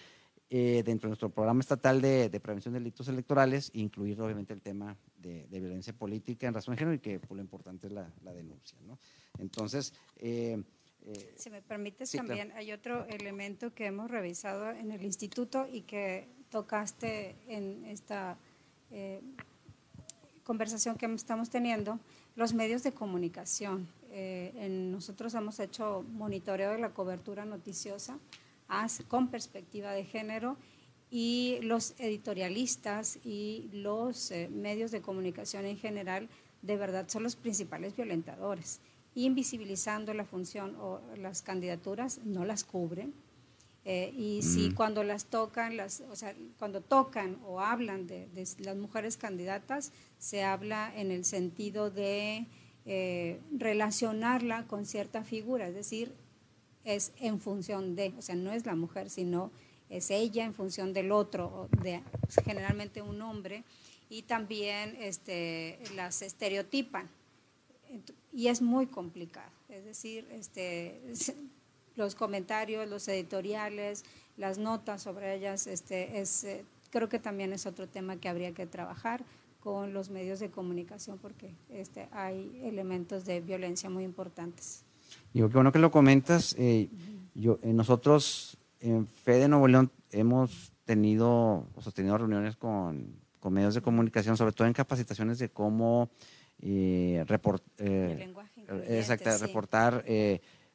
eh, dentro de nuestro programa estatal de, prevención de delitos electorales, incluir obviamente el tema de, violencia política en razón de género y que por lo importante es la, denuncia. ¿no? Entonces, eh, eh, si me permites también, hay otro elemento que hemos revisado en el instituto y que tocaste en esta conversación que estamos teniendo, los medios de comunicación. en, nosotros hemos hecho monitoreo de la cobertura noticiosa con perspectiva de género y los editorialistas y los eh, medios de comunicación en general de verdad son los principales violentadores. Invisibilizando la función o las candidaturas no las cubren. Eh, y si cuando las tocan, las, o sea, cuando tocan o hablan de, las mujeres candidatas, se habla en el sentido de eh, relacionarla con cierta figura, es decir, es en función de, o sea, no es la mujer, sino es ella en función del otro, de, generalmente un hombre, y también este, las estereotipan. Y es muy complicado, es decir, este, los comentarios, los editoriales, las notas sobre ellas, este, es, eh, creo que también es otro tema que habría que trabajar con los medios de comunicación porque este, hay elementos de violencia muy importantes. Digo, qué bueno que lo comentas. Eh, yo, eh, nosotros en FEDE Nuevo León hemos tenido o sostenido reuniones con, con, medios de comunicación, sobre todo en capacitaciones de cómo eh, report, eh, reportar,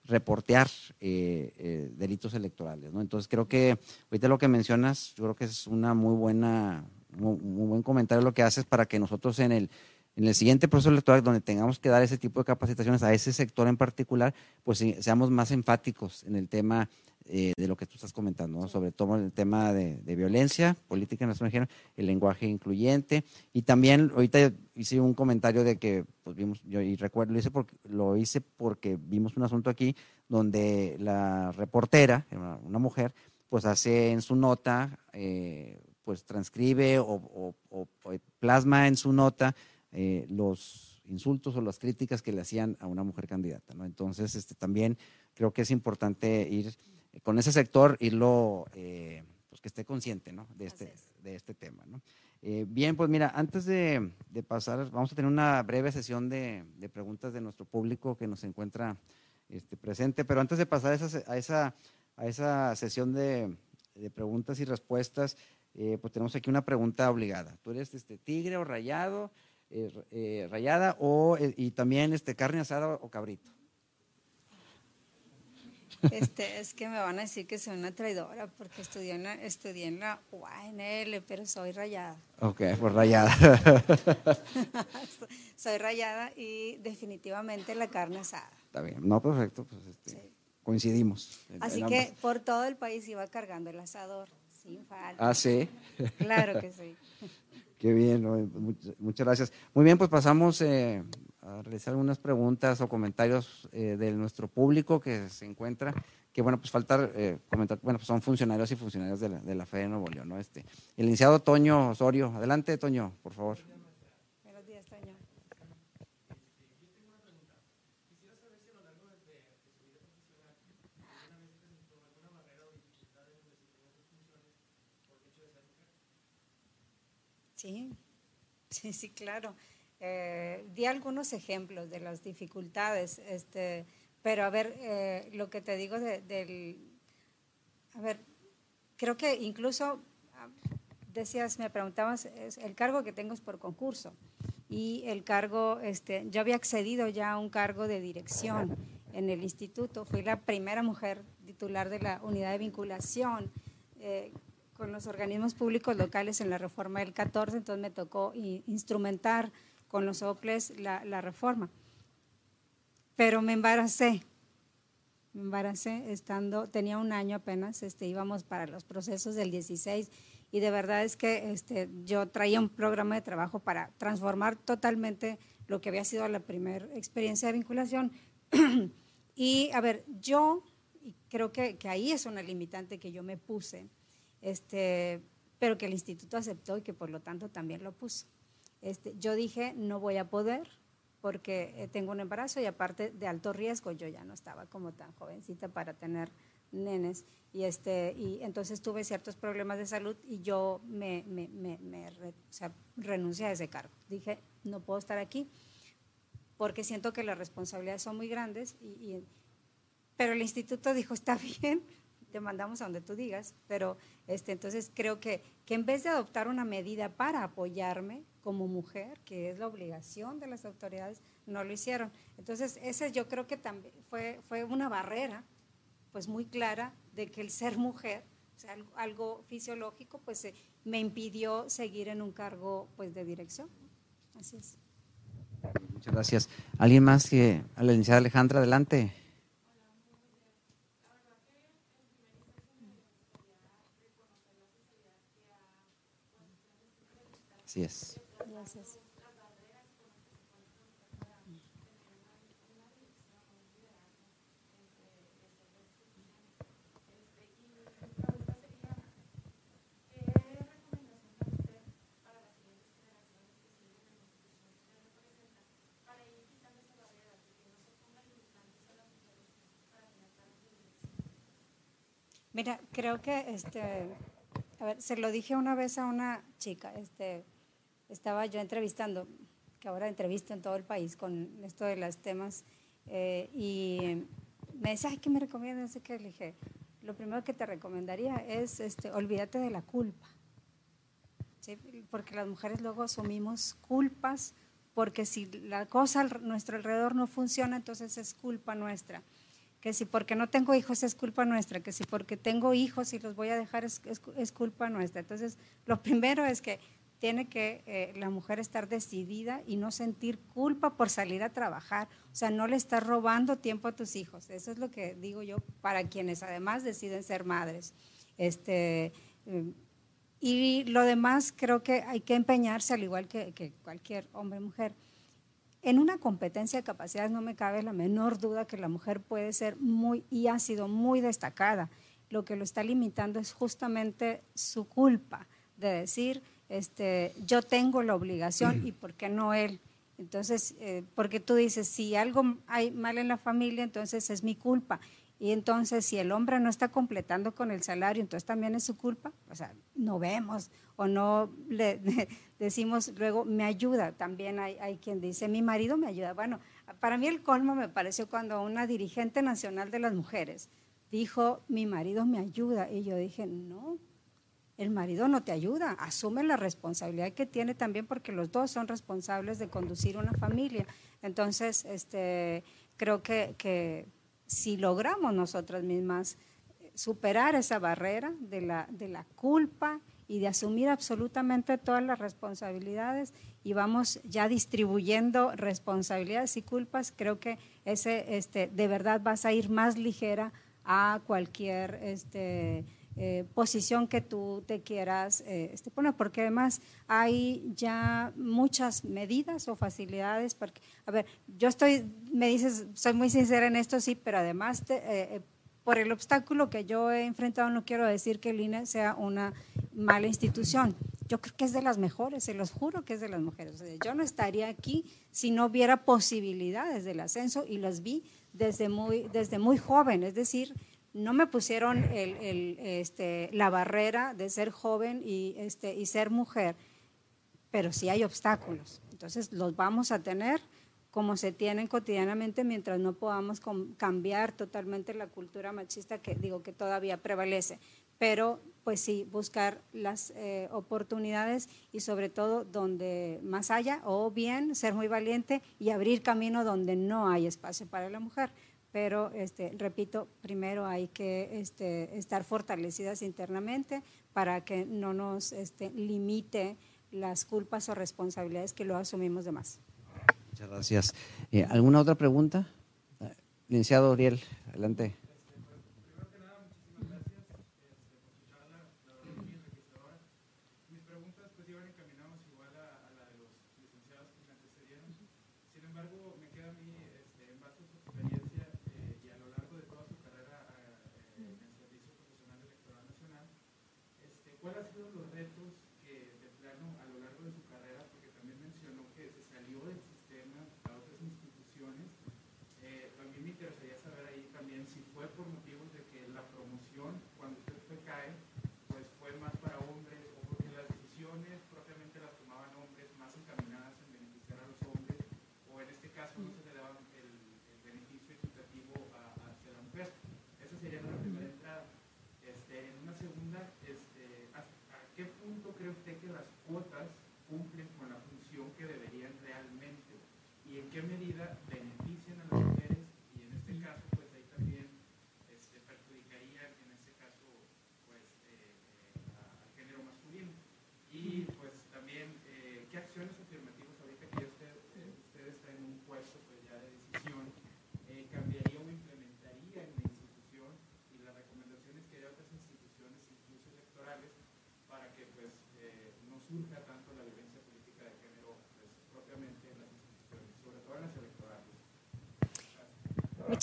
reportear delitos electorales. ¿no? Entonces creo que ahorita lo que mencionas, yo creo que es una muy buena, muy buen comentario lo que haces para que nosotros en el en el siguiente proceso electoral donde tengamos que dar ese tipo de capacitaciones a ese sector en particular, pues seamos más enfáticos en el tema eh, de lo que tú estás comentando, sobre todo el tema de, violencia política en nuestro género, el lenguaje incluyente. Y también ahorita hice un comentario de que pues vimos yo y recuerdo lo hice porque lo hice porque vimos un asunto aquí donde la reportera, una mujer, pues hace en su nota, eh, pues transcribe o plasma en su nota eh, los insultos o las críticas que le hacían a una mujer candidata. ¿no? Entonces, este, también creo que es importante ir con ese sector, irlo, eh, pues que esté consciente ¿no? de, este, de este tema. ¿no? Eh, bien, pues mira, antes de, pasar, vamos a tener una breve sesión de, preguntas de nuestro público que nos encuentra este, presente, pero antes de pasar a esa, a esa, a esa sesión de, preguntas y respuestas, pues tenemos aquí una pregunta obligada. ¿Tú eres este, tigre o rayado? Eh, eh, rayada o, eh, y también este, carne asada o cabrito. Este, es que me van a decir que soy una traidora porque estudié en la, estudié en la UANL, pero soy rayada. Ok, pues rayada. soy rayada y definitivamente la carne asada. Está bien, no, perfecto, pues este, coincidimos. Así que por todo el país iba cargando el asador, sin falta. Ah, sí. Claro que sí. Qué bien, muchas gracias. Muy bien, pues pasamos eh, a realizar algunas preguntas o comentarios eh, de nuestro público que se encuentra, que bueno, pues faltar eh, comentar, bueno, pues son funcionarios y funcionarios de la, de la Fe de Nuevo León, ¿no? Este, el iniciado Toño Osorio, adelante Toño, por favor. Sí, sí, sí, claro. Eh, di algunos ejemplos de las dificultades, este, pero a ver, eh, lo que te digo del... A ver, creo que incluso, ah, decías, me preguntabas, el cargo que tengo es por concurso y el cargo, este, yo había accedido ya a un cargo de dirección en el instituto, fui la primera mujer titular de la unidad de vinculación. Eh, con los organismos públicos locales en la reforma del 14, entonces me tocó instrumentar con los OPLES la, reforma. Pero me embaracé, me embaracé estando, tenía un año apenas, este, íbamos para los procesos del 16 y de verdad es que este, yo traía un programa de trabajo para transformar totalmente lo que había sido la primera experiencia de vinculación. y a ver, yo, creo que, que ahí es una limitante que yo me puse, este, pero que el instituto aceptó y que por lo tanto también lo puso. Este, yo dije, no voy a poder porque eh, tengo un embarazo y aparte de alto riesgo, yo ya no estaba como tan jovencita para tener nenes. Y, este, y entonces tuve ciertos problemas de salud y yo me, me, me, renuncié a ese cargo. Dije, no puedo estar aquí porque siento que las responsabilidades son muy grandes. Y, pero el instituto dijo, está bien, te mandamos a donde tú digas, pero este, entonces creo que, que en vez de adoptar una medida para apoyarme como mujer, que es la obligación de las autoridades, no lo hicieron. Entonces, ese yo creo que también fue, fue una barrera pues muy clara de que el ser mujer, algo, fisiológico, pues eh, me impidió seguir en un cargo pues de dirección. Así es. Muchas gracias. ¿Alguien más que a la licenciada Alejandra? Adelante. Así es. Gracias. Mira, creo que este, a ver, se lo dije una vez a una chica, este, estaba yo entrevistando, que ahora entrevisto en todo el país con esto de los temas, eh, y me dice, ay, ¿qué me recomiendas? que le dije, lo primero que te recomendaría es, este, olvídate de la culpa, ¿sí? porque las mujeres luego asumimos culpas, porque si la cosa a nuestro alrededor no funciona, entonces es culpa nuestra que si porque no tengo hijos es culpa nuestra, que si porque tengo hijos y los voy a dejar es, culpa nuestra. Entonces, lo primero es que tiene que eh, la mujer estar decidida y no sentir culpa por salir a trabajar. O sea, no le estás robando tiempo a tus hijos. Eso es lo que digo yo para quienes además deciden ser madres. Este, eh, y lo demás creo que hay que empeñarse al igual que, que cualquier hombre o mujer en una competencia de capacidades no me cabe la menor duda que la mujer puede ser muy y ha sido muy destacada. Lo que lo está limitando es justamente su culpa de decir, este, yo tengo la obligación y por qué no él. Entonces, eh, porque tú dices, si algo hay mal en la familia, entonces es mi culpa. Y entonces, si el hombre no está completando con el salario, entonces también es su culpa. O sea, no vemos o no le decimos luego, me ayuda. También hay, hay quien dice, mi marido me ayuda. Bueno, para mí el colmo me pareció cuando una dirigente nacional de las mujeres dijo, mi marido me ayuda. Y yo dije, no, el marido no te ayuda, asume la responsabilidad que tiene también porque los dos son responsables de conducir una familia. Entonces, este, creo que, que si logramos nosotras mismas eh, superar esa barrera de la, de la culpa y de asumir absolutamente todas las responsabilidades y vamos ya distribuyendo responsabilidades y culpas, creo que ese, este, de verdad vas a ir más ligera a cualquier este, eh, posición que tú te quieras eh, este, poner, porque además hay ya muchas medidas o facilidades. Porque, a ver, yo estoy, me dices, soy muy sincera en esto, sí, pero además eh, por el obstáculo que yo he enfrentado, no quiero decir que el INE sea una mala institución. Yo creo que es de las mejores, se los juro que es de las mujeres. yo no estaría aquí si no hubiera posibilidades del ascenso y las vi desde muy, desde muy joven, es decir, no me pusieron este, la barrera de ser joven y, este, y ser mujer, pero sí hay obstáculos. Entonces los vamos a tener como se tienen cotidianamente mientras no podamos cambiar totalmente la cultura machista que digo que todavía prevalece. Pero pues sí, buscar las eh, oportunidades y sobre todo donde más haya, o bien ser muy valiente y abrir camino donde no hay espacio para la mujer pero este, repito, primero hay que este, estar fortalecidas internamente para que no nos este, limite las culpas o responsabilidades que lo asumimos de más. Muchas gracias. Eh, ¿Alguna otra pregunta? Licenciado Uriel, adelante.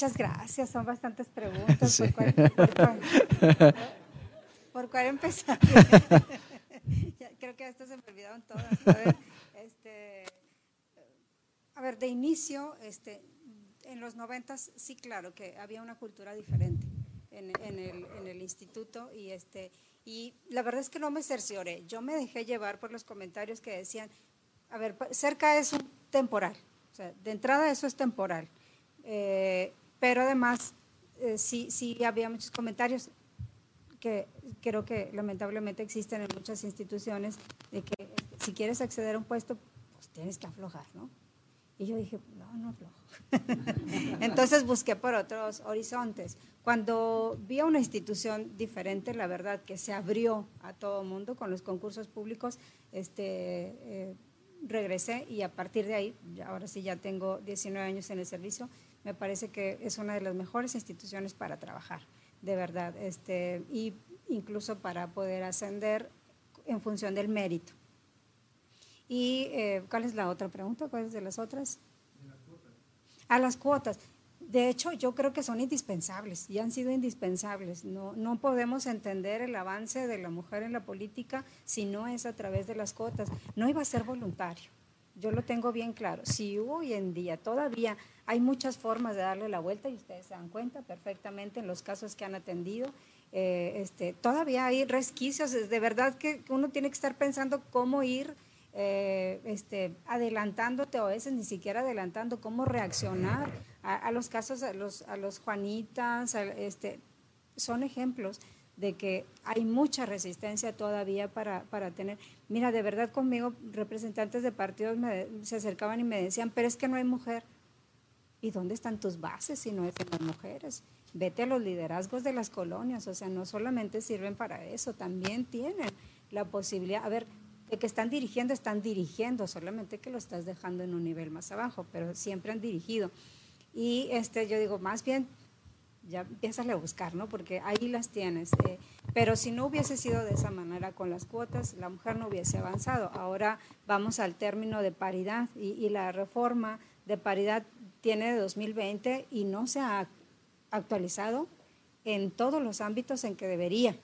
Muchas gracias, son bastantes preguntas. ¿Por, cuál, empezar? Creo que esto se me olvidaron todas. A ver, este, a ver de inicio, este, en los noventas sí, claro, que había una cultura diferente en, el, en el instituto y este y la verdad es que no me cercioré. Yo me dejé llevar por los comentarios que decían, a ver, cerca es un temporal. O sea, de entrada eso es temporal. Eh, pero además, eh, sí, sí había muchos comentarios que creo que lamentablemente existen en muchas instituciones de que si quieres acceder a un puesto, pues tienes que aflojar, ¿no? Y yo dije, no, no aflojo. Entonces busqué por otros horizontes. Cuando vi a una institución diferente, la verdad que se abrió a todo mundo con los concursos públicos, este, eh, regresé y a partir de ahí, ahora sí ya tengo 19 años en el servicio, me parece que es una de las mejores instituciones para trabajar, de verdad, este, y incluso para poder ascender en función del mérito. ¿Y eh, cuál es la otra pregunta? ¿Cuáles de las otras? A las cuotas. De hecho, yo creo que son indispensables y han sido indispensables. No, no podemos entender el avance de la mujer en la política si no es a través de las cuotas. No iba a ser voluntario. Yo lo tengo bien claro. Si hoy en día todavía hay muchas formas de darle la vuelta y ustedes se dan cuenta perfectamente en los casos que han atendido, eh, este, todavía hay resquicios. De verdad que uno tiene que estar pensando cómo ir eh, este, adelantándote o a veces ni siquiera adelantando, cómo reaccionar a, los casos, a los, a los Juanitas, este, son ejemplos de que hay mucha resistencia todavía para, para, tener. Mira, de verdad conmigo representantes de partidos se acercaban y me decían, pero es que no hay mujer. ¿Y dónde están tus bases si no es en las mujeres? Vete a los liderazgos de las colonias, o sea, no solamente sirven para eso, también tienen la posibilidad. A ver, de que están dirigiendo, están dirigiendo, solamente que lo estás dejando en un nivel más abajo, pero siempre han dirigido. Y este, yo digo, más bien, ya empiezas a buscar, ¿no? Porque ahí las tienes. Eh, pero si no hubiese sido de esa manera con las cuotas, la mujer no hubiese avanzado. Ahora vamos al término de paridad y, y la reforma de paridad tiene de 2020 y no se ha actualizado en todos los ámbitos en que debería.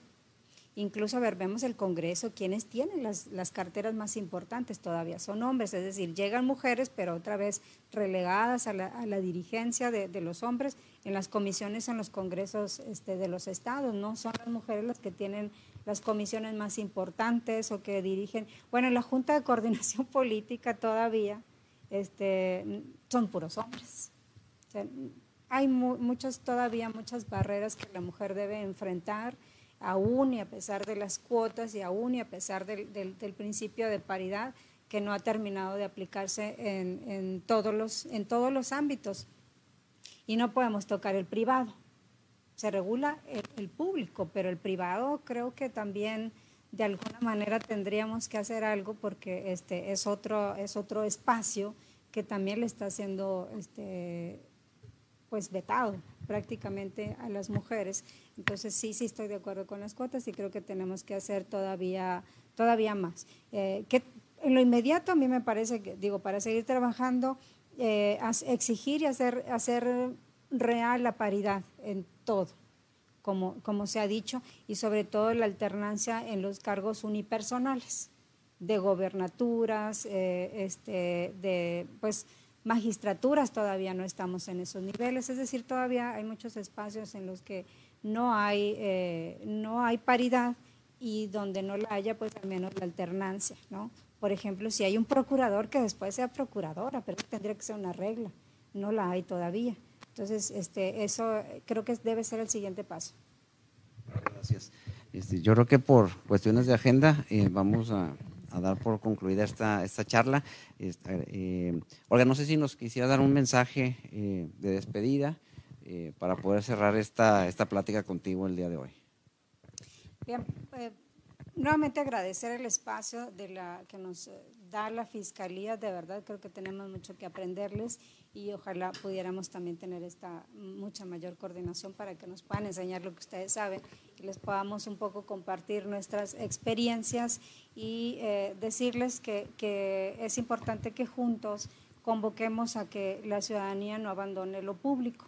Incluso, a ver, vemos el Congreso, quienes tienen las, las, carteras más importantes todavía son hombres, es decir, llegan mujeres, pero otra vez relegadas a la, a la dirigencia de, de, los hombres en las comisiones, en los congresos este, de los estados, no son las mujeres las que tienen las comisiones más importantes o que dirigen. Bueno, en la Junta de Coordinación Política todavía este, son puros hombres. Hay mu muchas, todavía muchas barreras que la mujer debe enfrentar aún y a pesar de las cuotas y aún y a pesar del, principio de paridad que no ha terminado de aplicarse en, todos los, en todos los ámbitos. Y no podemos tocar el privado. Se regula el, el público, pero el privado creo que también de alguna manera tendríamos que hacer algo porque este es otro, es otro espacio que también le está siendo este, pues vetado prácticamente a las mujeres. Entonces sí, sí estoy de acuerdo con las cuotas y creo que tenemos que hacer todavía, todavía más. Eh, en lo inmediato a mí me parece que, digo, para seguir trabajando, eh, exigir y hacer, hacer real la paridad en todo, como, como se ha dicho, y sobre todo la alternancia en los cargos unipersonales de gobernaturas, eh, este, de pues magistraturas todavía no estamos en esos niveles, es decir, todavía hay muchos espacios en los que no hay, eh, no hay paridad y donde no la haya, pues al menos la alternancia, ¿no? Por ejemplo, si hay un procurador que después sea procuradora, pero tendría que ser una regla, no la hay todavía. Entonces, este, eso creo que debe ser el siguiente paso. Gracias. Este, yo creo que por cuestiones de agenda eh, vamos a a dar por concluida esta, esta charla. Eh, Olga, no sé si nos quisiera dar un mensaje eh, de despedida eh, para poder cerrar esta, esta plática contigo el día de hoy. Bien, nuevamente agradecer el espacio de la, que nos da la Fiscalía, de verdad creo que tenemos mucho que aprenderles y ojalá pudiéramos también tener esta mucha mayor coordinación para que nos puedan enseñar lo que ustedes saben y les podamos un poco compartir nuestras experiencias y eh, decirles que, que es importante que juntos convoquemos a que la ciudadanía no abandone lo público.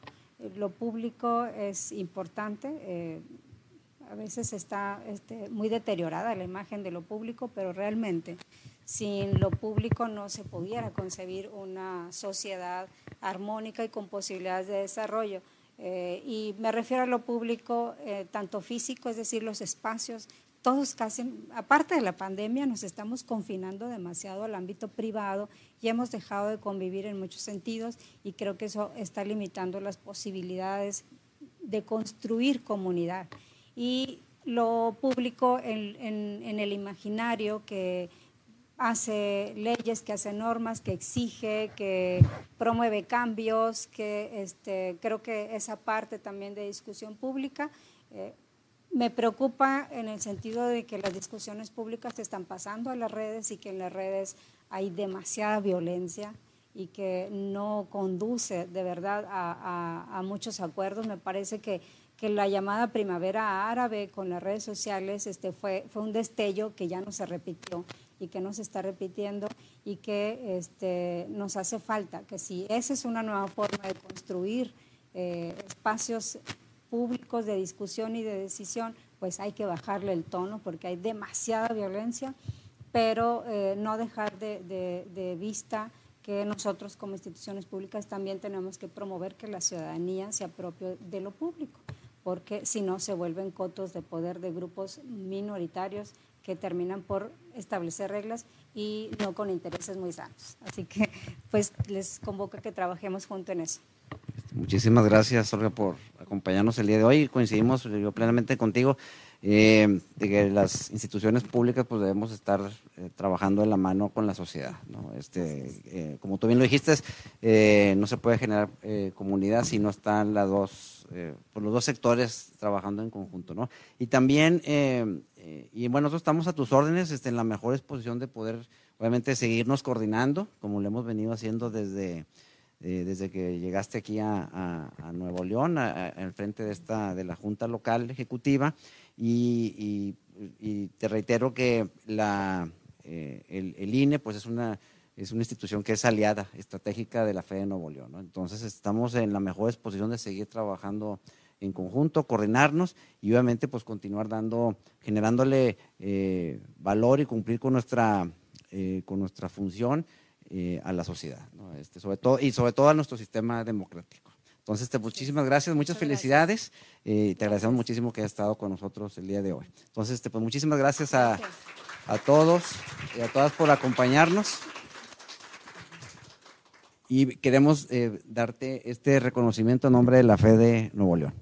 lo público es importante. A veces está este, muy deteriorada la imagen de lo público, pero realmente sin lo público no se pudiera concebir una sociedad armónica y con posibilidades de desarrollo. Eh, y me refiero a lo público, eh, tanto físico, es decir, los espacios, todos casi, aparte de la pandemia, nos estamos confinando demasiado al ámbito privado y hemos dejado de convivir en muchos sentidos y creo que eso está limitando las posibilidades de construir comunidad. Y lo público en el imaginario que hace leyes, que hace normas, que exige, que promueve cambios, que este, creo que esa parte también de discusión pública eh, me preocupa en el sentido de que las discusiones públicas se están pasando a las redes y que en las redes hay demasiada violencia y que no conduce de verdad a, muchos acuerdos. Me parece que, que, la llamada primavera árabe con las redes sociales este, fue, fue un destello que ya no se repitió y que nos está repitiendo y que este, nos hace falta, que si esa es una nueva forma de construir eh, espacios públicos de discusión y de decisión, pues hay que bajarle el tono porque hay demasiada violencia, pero eh, no dejar de, de vista que nosotros como instituciones públicas también tenemos que promover que la ciudadanía se apropie de lo público, porque si no se vuelven cotos de poder de grupos minoritarios que terminan por establecer reglas y no con intereses muy sanos. Así que pues les convoco a que trabajemos junto en eso. Muchísimas gracias, Olga, por acompañarnos el día de hoy. Coincidimos plenamente contigo eh, de que las instituciones públicas pues debemos estar eh, trabajando de la mano con la sociedad. ¿no? Este, eh, como tú bien lo dijiste, no se puede generar comunidad si no están las dos, pues, los dos sectores trabajando en conjunto. ¿no? Y también, y bueno, nosotros estamos a tus órdenes este, en la mejor exposición de poder, obviamente, seguirnos coordinando, como lo hemos venido haciendo desde desde que llegaste aquí a, Nuevo León, al frente de esta de la Junta Local Ejecutiva, y, te reitero que la, eh, el, INE pues es una, es una institución que es aliada estratégica de la fe de Nuevo León. Entonces estamos en la mejor disposición de seguir trabajando en conjunto, coordinarnos y obviamente pues continuar dando, generándole eh, valor y cumplir con nuestra, eh, con nuestra función a la sociedad, este, sobre todo, y sobre todo a nuestro sistema democrático. Entonces, te, muchísimas gracias, muchas, felicidades. y te agradecemos muchísimo que hayas estado con nosotros el día de hoy. Entonces, pues muchísimas gracias a, todos y a todas por acompañarnos. Y queremos eh, darte este reconocimiento en nombre de la fe de Nuevo León.